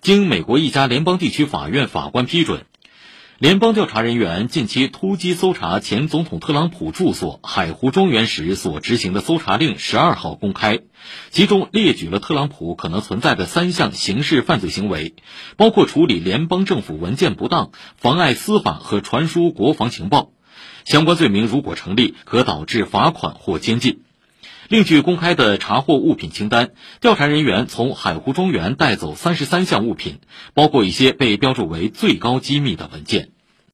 经美国一家联邦地区法院法官批准。联邦调查人员近期突击搜查前总统特朗普住所海湖庄园时所执行的搜查令，十二号公开，其中列举了特朗普可能存在的三项刑事犯罪行为，包括处理联邦政府文件不当、妨碍司法和传输国防情报。相关罪名如果成立，可导致罚款或监禁。另据公开的查获物品清单，调查人员从海湖庄园带走三十三项物品，包括一些被标注为最高机密的文件。